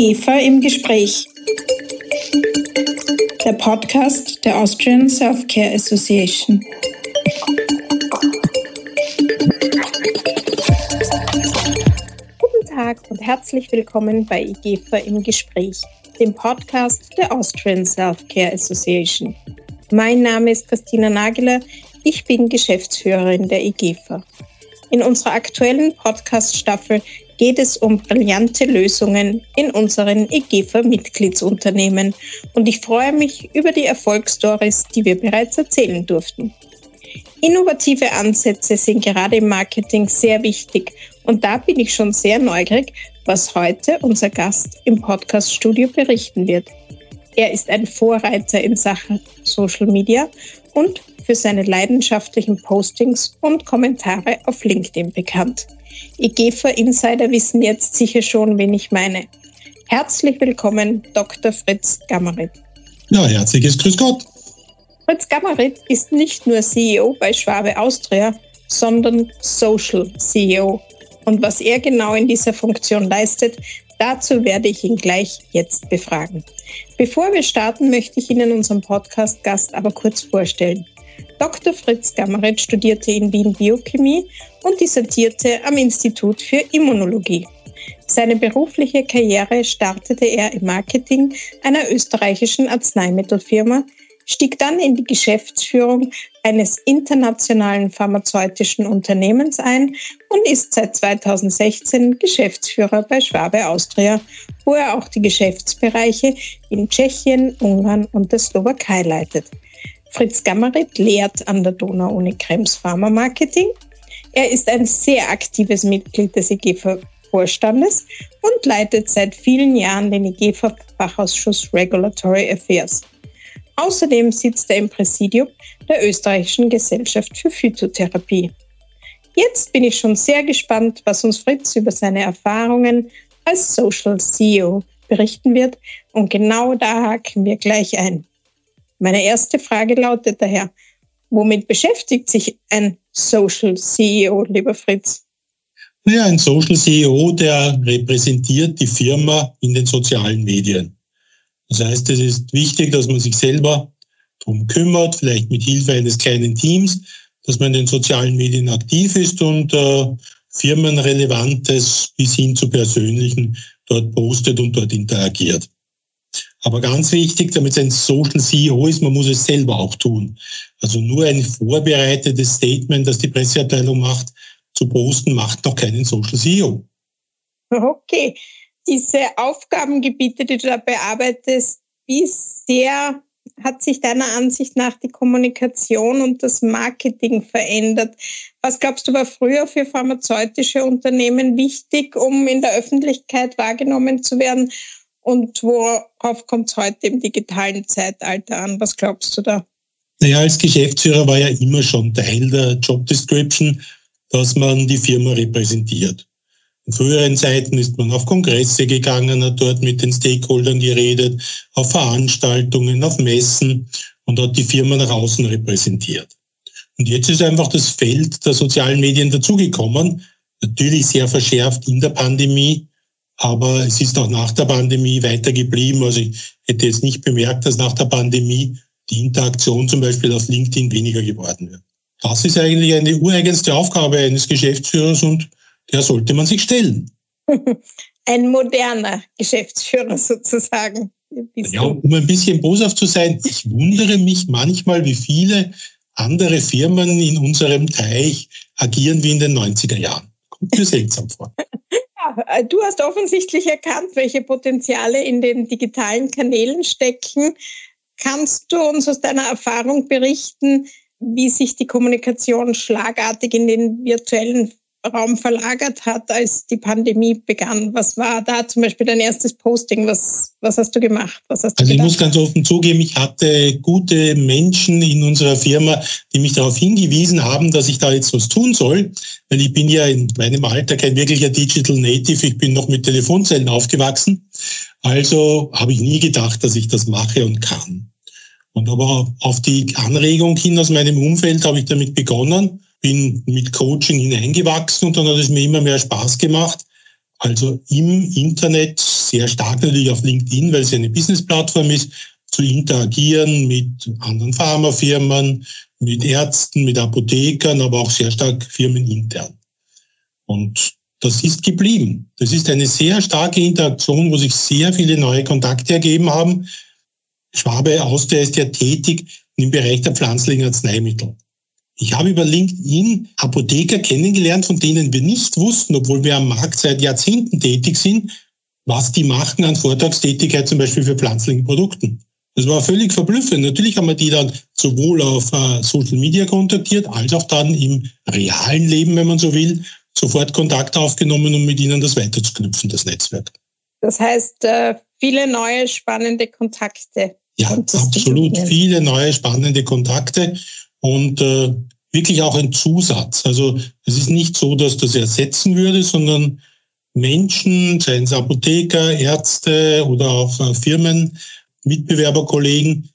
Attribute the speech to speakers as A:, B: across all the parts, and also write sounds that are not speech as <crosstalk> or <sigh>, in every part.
A: IGEFA im Gespräch. Der Podcast der Austrian Self-Care Association.
B: Guten Tag und herzlich willkommen bei IGEFA im Gespräch, dem Podcast der Austrian Self-Care Association. Mein Name ist Christina Nageler, ich bin Geschäftsführerin der IGEFA. In unserer aktuellen Podcast-Staffel geht es um brillante Lösungen in unseren EGFA-Mitgliedsunternehmen und ich freue mich über die Erfolgsstories, die wir bereits erzählen durften. Innovative Ansätze sind gerade im Marketing sehr wichtig und da bin ich schon sehr neugierig, was heute unser Gast im Podcast-Studio berichten wird. Er ist ein Vorreiter in Sachen Social Media und für seine leidenschaftlichen Postings und Kommentare auf LinkedIn bekannt. IGEFA-Insider wissen jetzt sicher schon, wen ich meine. Herzlich willkommen, Dr. Fritz Gammerit.
C: Ja, herzliches Grüß Gott.
B: Fritz Gammerit ist nicht nur CEO bei Schwabe Austria, sondern Social CEO. Und was er genau in dieser Funktion leistet, dazu werde ich ihn gleich jetzt befragen. Bevor wir starten, möchte ich Ihnen unseren Podcast-Gast aber kurz vorstellen. Dr. Fritz Gammerit studierte in Wien Biochemie und dissertierte am Institut für Immunologie. Seine berufliche Karriere startete er im Marketing einer österreichischen Arzneimittelfirma, stieg dann in die Geschäftsführung eines internationalen pharmazeutischen Unternehmens ein und ist seit 2016 Geschäftsführer bei Schwabe Austria, wo er auch die Geschäftsbereiche in Tschechien, Ungarn und der Slowakei leitet. Fritz Gammerit lehrt an der Donau-Uni Krems Pharma Marketing. Er ist ein sehr aktives Mitglied des IGEFA-Vorstandes und leitet seit vielen Jahren den IGEFA-Fachausschuss Regulatory Affairs. Außerdem sitzt er im Präsidium der Österreichischen Gesellschaft für Phytotherapie. Jetzt bin ich schon sehr gespannt, was uns Fritz über seine Erfahrungen als Social CEO berichten wird. Und genau da haken wir gleich ein. Meine erste Frage lautet daher, womit beschäftigt sich ein Social CEO, lieber Fritz?
C: Ja, ein Social CEO, der repräsentiert die Firma in den sozialen Medien. Das heißt, es ist wichtig, dass man sich selber darum kümmert, vielleicht mit Hilfe eines kleinen Teams, dass man in den sozialen Medien aktiv ist und äh, Firmenrelevantes bis hin zu Persönlichen dort postet und dort interagiert. Aber ganz wichtig, damit es ein Social CEO ist, man muss es selber auch tun. Also nur ein vorbereitetes Statement, das die Presseabteilung macht, zu posten, macht noch keinen Social CEO.
B: Okay. Diese Aufgabengebiete, die du da bearbeitest, wie sehr hat sich deiner Ansicht nach die Kommunikation und das Marketing verändert? Was glaubst du, war früher für pharmazeutische Unternehmen wichtig, um in der Öffentlichkeit wahrgenommen zu werden? Und worauf kommt es heute im digitalen Zeitalter an? Was glaubst du da?
C: Naja, als Geschäftsführer war ja immer schon Teil der Job Description, dass man die Firma repräsentiert. In früheren Zeiten ist man auf Kongresse gegangen, hat dort mit den Stakeholdern geredet, auf Veranstaltungen, auf Messen und hat die Firma nach außen repräsentiert. Und jetzt ist einfach das Feld der sozialen Medien dazugekommen, natürlich sehr verschärft in der Pandemie, aber es ist auch nach der Pandemie weitergeblieben. Also ich hätte jetzt nicht bemerkt, dass nach der Pandemie die Interaktion zum Beispiel auf LinkedIn weniger geworden wird. Das ist eigentlich eine ureigenste Aufgabe eines Geschäftsführers und der sollte man sich stellen. <laughs>
B: Ein moderner Geschäftsführer sozusagen.
C: Ja, um ein bisschen boshaft zu sein, ich wundere mich manchmal, wie viele andere Firmen in unserem Teich agieren wie in den 90er Jahren. Kommt mir seltsam vor. <laughs>
B: Äh, du hast offensichtlich erkannt, welche Potenziale in den digitalen Kanälen stecken. Kannst du uns aus deiner Erfahrung berichten, wie sich die Kommunikation schlagartig in den virtuellen Raum verlagert hat, als die Pandemie begann? Was war da zum Beispiel dein erstes Posting? Was, was hast du gemacht? Was hast
C: du also ich muss ganz offen zugeben, ich hatte gute Menschen in unserer Firma, die mich darauf hingewiesen haben, dass ich da jetzt was tun soll. Weil ich bin ja in meinem Alter kein wirklicher Digital Native. Ich bin noch mit Telefonzellen aufgewachsen. Also habe ich nie gedacht, dass ich das mache und kann. Und aber auf die Anregung hin aus meinem Umfeld habe ich damit begonnen bin mit Coaching hineingewachsen und dann hat es mir immer mehr Spaß gemacht. Also im Internet sehr stark natürlich auf LinkedIn, weil es eine Business-Plattform ist, zu interagieren mit anderen Pharmafirmen, mit Ärzten, mit Apothekern, aber auch sehr stark firmenintern. Und das ist geblieben. Das ist eine sehr starke Interaktion, wo sich sehr viele neue Kontakte ergeben haben. Schwabe Austria ist ja tätig im Bereich der pflanzlichen Arzneimittel. Ich habe über LinkedIn Apotheker kennengelernt, von denen wir nicht wussten, obwohl wir am Markt seit Jahrzehnten tätig sind, was die machen an Vortragstätigkeit zum Beispiel für pflanzliche Produkten. Das war völlig verblüffend. Natürlich haben wir die dann sowohl auf äh, Social Media kontaktiert, als auch dann im realen Leben, wenn man so will, sofort Kontakt aufgenommen, um mit ihnen das weiterzuknüpfen, das Netzwerk.
B: Das heißt, äh, viele neue spannende Kontakte.
C: Ja, absolut. Viele neue spannende Kontakte und äh, wirklich auch ein Zusatz. Also es ist nicht so, dass das ersetzen würde, sondern Menschen, seien es Apotheker, Ärzte oder auch äh, Firmen, Mitbewerberkollegen,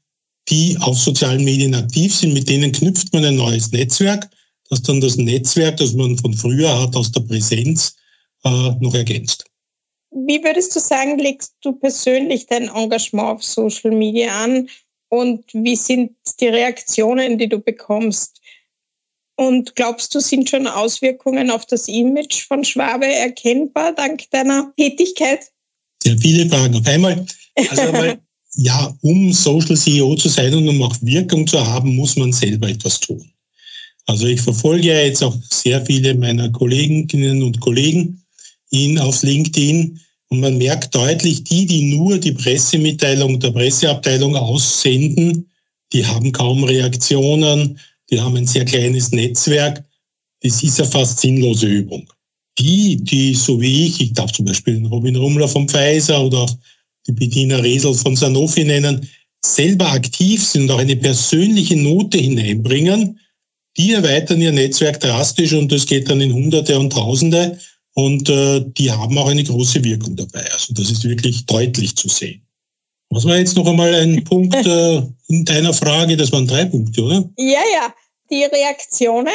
C: die auf sozialen Medien aktiv sind, mit denen knüpft man ein neues Netzwerk, das dann das Netzwerk, das man von früher hat, aus der Präsenz, äh, noch ergänzt.
B: Wie würdest du sagen, legst du persönlich dein Engagement auf Social Media an und wie sind die Reaktionen, die du bekommst? Und glaubst du, sind schon Auswirkungen auf das Image von Schwabe erkennbar dank deiner Tätigkeit?
C: Sehr viele Fragen auf einmal. Also <laughs> einmal, ja, um Social CEO zu sein und um auch Wirkung zu haben, muss man selber etwas tun. Also ich verfolge ja jetzt auch sehr viele meiner Kolleginnen und Kollegen in, auf LinkedIn und man merkt deutlich, die, die nur die Pressemitteilung der Presseabteilung aussenden, die haben kaum Reaktionen, die haben ein sehr kleines Netzwerk. Das ist ja fast sinnlose Übung. Die, die so wie ich, ich darf zum Beispiel Robin Rummler von Pfizer oder auch die Bettina Resel von Sanofi nennen, selber aktiv sind und auch eine persönliche Note hineinbringen, die erweitern ihr Netzwerk drastisch und das geht dann in Hunderte und Tausende und äh, die haben auch eine große Wirkung dabei. Also das ist wirklich deutlich zu sehen. Was war jetzt noch einmal ein Punkt <laughs> äh, in deiner Frage? Das waren drei Punkte, oder?
B: Ja, ja. Die Reaktionen?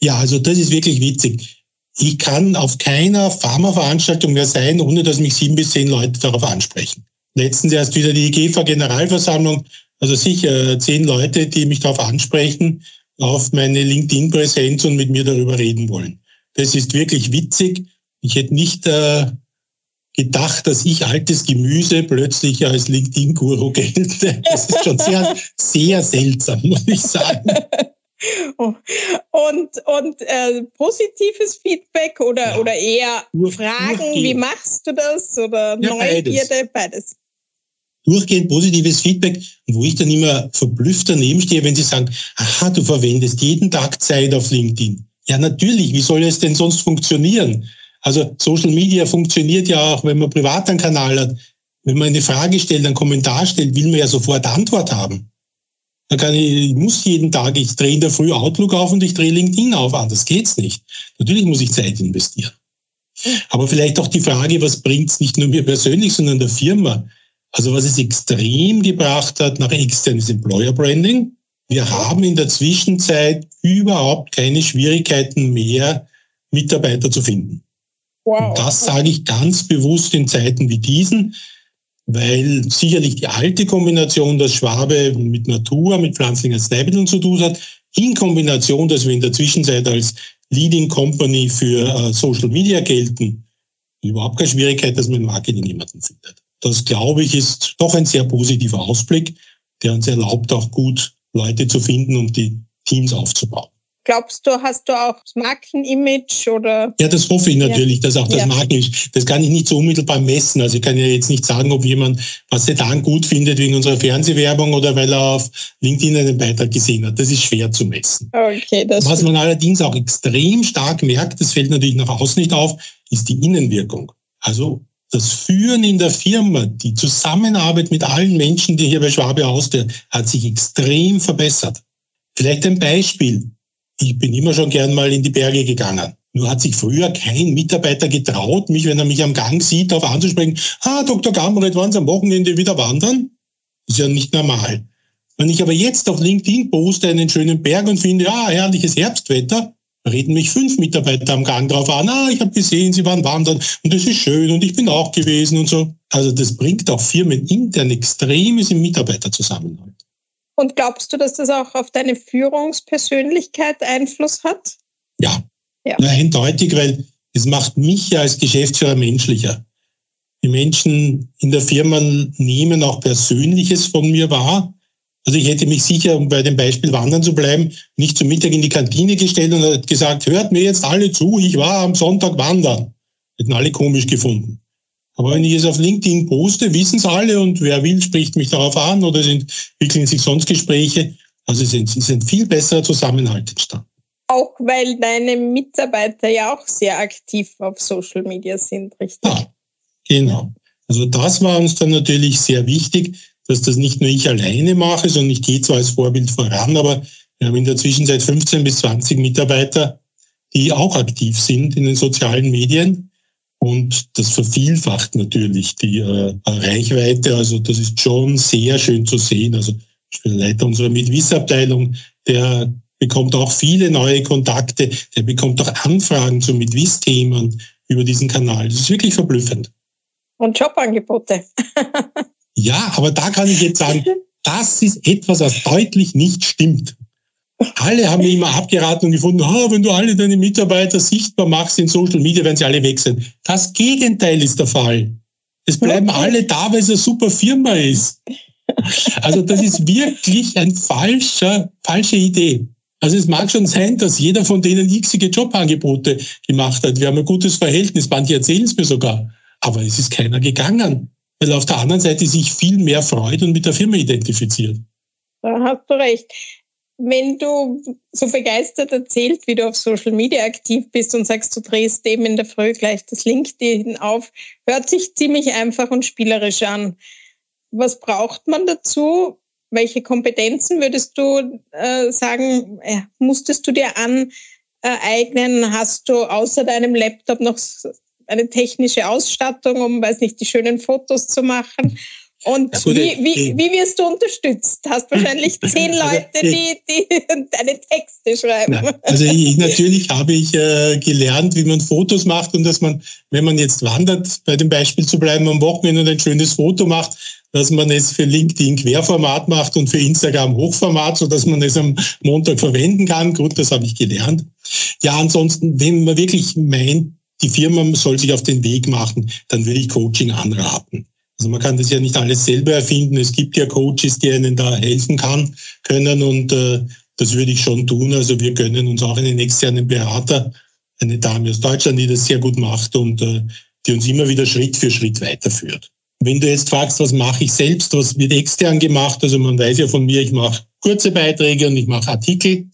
C: Ja, also das ist wirklich witzig. Ich kann auf keiner Pharmaveranstaltung mehr sein, ohne dass mich sieben bis zehn Leute darauf ansprechen. Letztens erst wieder die GEFA-Generalversammlung, also sicher zehn Leute, die mich darauf ansprechen, auf meine LinkedIn-Präsenz und mit mir darüber reden wollen. Das ist wirklich witzig. Ich hätte nicht äh, gedacht, dass ich altes Gemüse plötzlich als LinkedIn-Guru gelte. Das ist schon sehr, sehr seltsam, muss ich sagen. <laughs>
B: Und, und äh, positives Feedback oder, ja. oder eher Fragen, durchgehend. wie machst du das? Oder ja, Neugierde, beides. beides.
C: Durchgehend positives Feedback, wo ich dann immer verblüfft daneben stehe, wenn sie sagen, aha, du verwendest jeden Tag Zeit auf LinkedIn. Ja, natürlich, wie soll es denn sonst funktionieren? Also Social Media funktioniert ja auch, wenn man privat einen Kanal hat. Wenn man eine Frage stellt, einen Kommentar stellt, will man ja sofort Antwort haben. Da kann ich, ich muss jeden Tag, ich drehe in der Früh Outlook auf und ich drehe LinkedIn auf. Anders geht's nicht. Natürlich muss ich Zeit investieren. Aber vielleicht auch die Frage, was bringt's nicht nur mir persönlich, sondern der Firma? Also was es extrem gebracht hat nach externes Employer Branding. Wir haben in der Zwischenzeit überhaupt keine Schwierigkeiten mehr, Mitarbeiter zu finden. Wow. Und das sage ich ganz bewusst in Zeiten wie diesen weil sicherlich die alte Kombination, dass Schwabe mit Natur, mit pflanzlichen Arzneimitteln zu tun hat, in Kombination, dass wir in der Zwischenzeit als Leading Company für äh, Social Media gelten, überhaupt keine Schwierigkeit, dass man im Marketing jemanden findet. Das, glaube ich, ist doch ein sehr positiver Ausblick, der uns erlaubt, auch gut Leute zu finden und die Teams aufzubauen.
B: Glaubst du, hast du auch das Markenimage oder?
C: Ja, das hoffe ich natürlich, ja. dass auch das ja. Markenimage. Das kann ich nicht so unmittelbar messen. Also ich kann ja jetzt nicht sagen, ob jemand was er dann gut findet wegen unserer Fernsehwerbung oder weil er auf LinkedIn einen Beitrag gesehen hat. Das ist schwer zu messen. Okay, das was man allerdings auch extrem stark merkt, das fällt natürlich nach außen nicht auf, ist die Innenwirkung. Also das Führen in der Firma, die Zusammenarbeit mit allen Menschen, die hier bei Schwabe Austria, hat sich extrem verbessert. Vielleicht ein Beispiel ich bin immer schon gern mal in die Berge gegangen. Nur hat sich früher kein Mitarbeiter getraut, mich, wenn er mich am Gang sieht, darauf anzusprechen, ah, Dr. Gamret, wollen Sie am Wochenende wieder wandern? ist ja nicht normal. Wenn ich aber jetzt auf LinkedIn poste einen schönen Berg und finde, ah, herrliches Herbstwetter, reden mich fünf Mitarbeiter am Gang drauf an, ah, ich habe gesehen, sie waren wandern und das ist schön und ich bin auch gewesen und so. Also das bringt auch Firmen intern extremes im Mitarbeiterzusammenhalt.
B: Und glaubst du, dass das auch auf deine Führungspersönlichkeit Einfluss hat?
C: Ja, ja. eindeutig, weil es macht mich ja als Geschäftsführer menschlicher. Die Menschen in der Firma nehmen auch Persönliches von mir wahr. Also ich hätte mich sicher, um bei dem Beispiel Wandern zu bleiben, nicht zum Mittag in die Kantine gestellt und gesagt, hört mir jetzt alle zu, ich war am Sonntag wandern. Hätten alle komisch gefunden. Aber wenn ich es auf LinkedIn poste, wissen es alle und wer will, spricht mich darauf an oder es entwickeln sich sonst Gespräche. Also es ist ein viel besserer Zusammenhalt entstanden.
B: Auch weil deine Mitarbeiter ja auch sehr aktiv auf Social Media sind, richtig? Ja,
C: genau. Also das war uns dann natürlich sehr wichtig, dass das nicht nur ich alleine mache, sondern ich gehe zwar als Vorbild voran, aber wir haben in der Zwischenzeit 15 bis 20 Mitarbeiter, die auch aktiv sind in den sozialen Medien. Und das vervielfacht natürlich die äh, Reichweite. Also das ist schon sehr schön zu sehen. Also der Leiter unserer Mitwissabteilung, der bekommt auch viele neue Kontakte, der bekommt auch Anfragen zu Mitwiss-Themen über diesen Kanal. Das ist wirklich verblüffend.
B: Und Jobangebote. <laughs>
C: ja, aber da kann ich jetzt sagen, <laughs> das ist etwas, was deutlich nicht stimmt. Alle haben mir immer abgeraten und gefunden, oh, wenn du alle deine Mitarbeiter sichtbar machst in Social Media, werden sie alle weg sein. Das Gegenteil ist der Fall. Es bleiben alle da, weil es eine super Firma ist. Also das ist wirklich ein falscher, falsche Idee. Also es mag schon sein, dass jeder von denen xige Jobangebote gemacht hat. Wir haben ein gutes Verhältnis, manche erzählen es mir sogar. Aber es ist keiner gegangen, weil auf der anderen Seite sich viel mehr freut und mit der Firma identifiziert.
B: Da hast du recht wenn du so begeistert erzählst, wie du auf Social Media aktiv bist und sagst, du drehst eben in der Früh gleich das LinkedIn auf, hört sich ziemlich einfach und spielerisch an. Was braucht man dazu? Welche Kompetenzen würdest du äh, sagen, äh, musstest du dir aneignen? Hast du außer deinem Laptop noch eine technische Ausstattung, um, weiß nicht, die schönen Fotos zu machen? Und gut, wie, wie, wie wirst du unterstützt? Hast wahrscheinlich <laughs> zehn also, Leute, die, die <laughs> deine Texte schreiben.
C: Nein, also ich, natürlich habe ich äh, gelernt, wie man Fotos macht und dass man, wenn man jetzt wandert, bei dem Beispiel zu bleiben, am Wochenende und ein schönes Foto macht, dass man es für LinkedIn Querformat macht und für Instagram Hochformat, so dass man es am Montag verwenden kann. Gut, das habe ich gelernt. Ja, ansonsten, wenn man wirklich meint, die Firma soll sich auf den Weg machen, dann würde ich Coaching anraten. Also man kann das ja nicht alles selber erfinden. Es gibt ja Coaches, die einen da helfen kann, können und äh, das würde ich schon tun. Also wir gönnen uns auch einen externen Berater, eine Dame aus Deutschland, die das sehr gut macht und äh, die uns immer wieder Schritt für Schritt weiterführt. Wenn du jetzt fragst, was mache ich selbst, was wird extern gemacht, also man weiß ja von mir, ich mache kurze Beiträge und ich mache Artikel.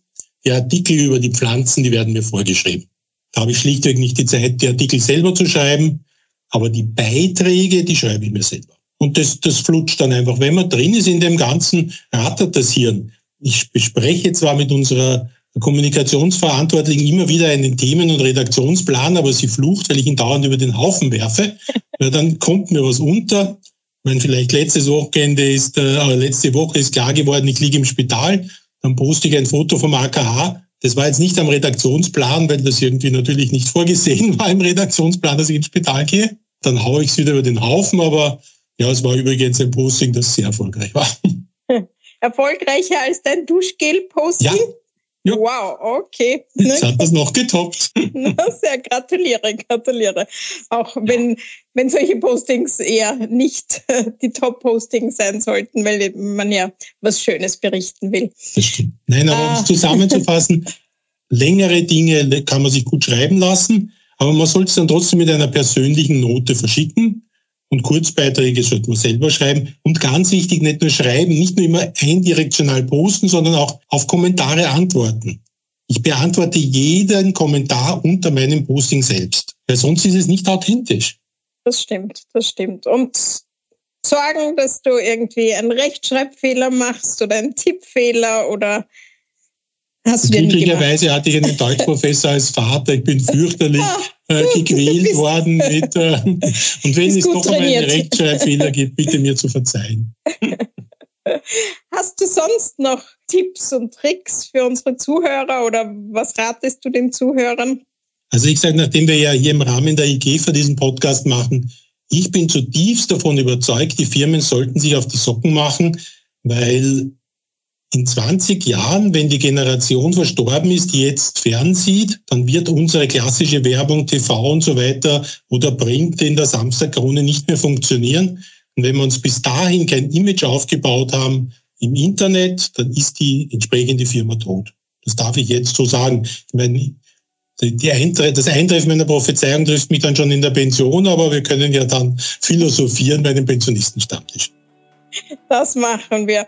C: Die Artikel über die Pflanzen, die werden mir vorgeschrieben. Da habe ich schlichtweg nicht die Zeit, die Artikel selber zu schreiben. Aber die Beiträge, die schreibe ich mir selber. Und das, das flutscht dann einfach. Wenn man drin ist in dem Ganzen, rattert das Hirn. Ich bespreche zwar mit unserer Kommunikationsverantwortlichen immer wieder einen Themen- und Redaktionsplan, aber sie flucht, weil ich ihn dauernd über den Haufen werfe. <laughs> Ja, dann kommt mir was unter. Wenn vielleicht letztes Wochenende ist, äh, letzte Woche ist klar geworden, ich liege im Spital, dann poste ich ein Foto vom AKH. Das war jetzt nicht am Redaktionsplan, weil das irgendwie natürlich nicht vorgesehen war im Redaktionsplan, dass ich ins Spital gehe dann haue ich es wieder über den Haufen, aber ja, es war übrigens ein Posting, das sehr erfolgreich war. <laughs>
B: Erfolgreicher als dein Duschgel-Posting? Ja.
C: Ja.
B: Wow, okay.
C: Jetzt hat das noch getoppt. <laughs>
B: Sehr gratuliere, gratuliere. Auch wenn, wenn solche Postings eher nicht <laughs> die Top-Postings sein sollten, weil man ja was Schönes berichten will.
C: Das stimmt. Nein, aber ah. um es zusammenzufassen, längere Dinge kann man sich gut schreiben lassen. Aber man sollte es dann trotzdem mit einer persönlichen Note verschicken. Und Kurzbeiträge sollte man selber schreiben. Und ganz wichtig, nicht nur schreiben, nicht nur immer eindirektional posten, sondern auch auf Kommentare antworten. Ich beantworte jeden Kommentar unter meinem Posting selbst, weil sonst ist es nicht authentisch.
B: Das stimmt, das stimmt. Und sorgen, dass du irgendwie einen Rechtschreibfehler machst oder einen Tippfehler oder
C: Hast Glücklicherweise hatte ich einen Deutschprofessor als Vater. Ich bin fürchterlich äh, gequält <laughs> worden. Mit, äh, und wenn es doch einmal einen Rechtschreibfehler gibt, bitte mir zu verzeihen.
B: Hast du sonst noch Tipps und Tricks für unsere Zuhörer oder was ratest du den Zuhörern?
C: Also ich sage, nachdem wir ja hier im Rahmen der IG für diesen Podcast machen, ich bin zutiefst davon überzeugt, die Firmen sollten sich auf die Socken machen, weil in 20 Jahren, wenn die Generation verstorben ist, die jetzt fernsieht, dann wird unsere klassische Werbung, TV und so weiter oder Print in der Samstagkrone nicht mehr funktionieren. Und wenn wir uns bis dahin kein Image aufgebaut haben im Internet, dann ist die entsprechende Firma tot. Das darf ich jetzt so sagen. Ich meine, Eintre das Eintreffen meiner Prophezeiung trifft mich dann schon in der Pension, aber wir können ja dann philosophieren bei dem Pensionistenstammtisch.
B: Das machen wir.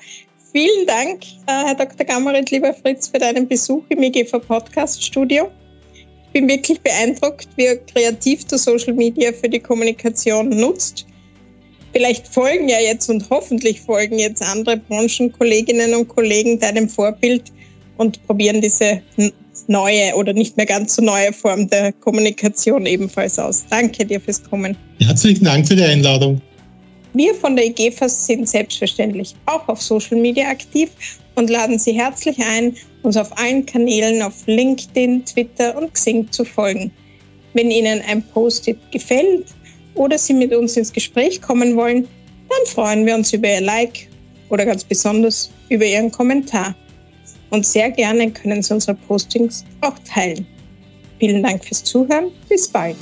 B: Vielen Dank, äh, Herr Dr. Gammerit, lieber Fritz, für deinen Besuch im IGV Podcast Studio. Ich bin wirklich beeindruckt, wie kreativ du Social Media für die Kommunikation nutzt. Vielleicht folgen ja jetzt und hoffentlich folgen jetzt andere Branchenkolleginnen und Kollegen deinem Vorbild und probieren diese neue oder nicht mehr ganz so neue Form der Kommunikation ebenfalls aus. Danke dir fürs Kommen.
C: Herzlichen Dank für die Einladung.
B: Wir von der IGFAS sind selbstverständlich auch auf Social Media aktiv und laden Sie herzlich ein, uns auf allen Kanälen auf LinkedIn, Twitter und Xing zu folgen. Wenn Ihnen ein Post-it gefällt oder Sie mit uns ins Gespräch kommen wollen, dann freuen wir uns über Ihr Like oder ganz besonders über Ihren Kommentar. Und sehr gerne können Sie unsere Postings auch teilen. Vielen Dank fürs Zuhören. Bis bald.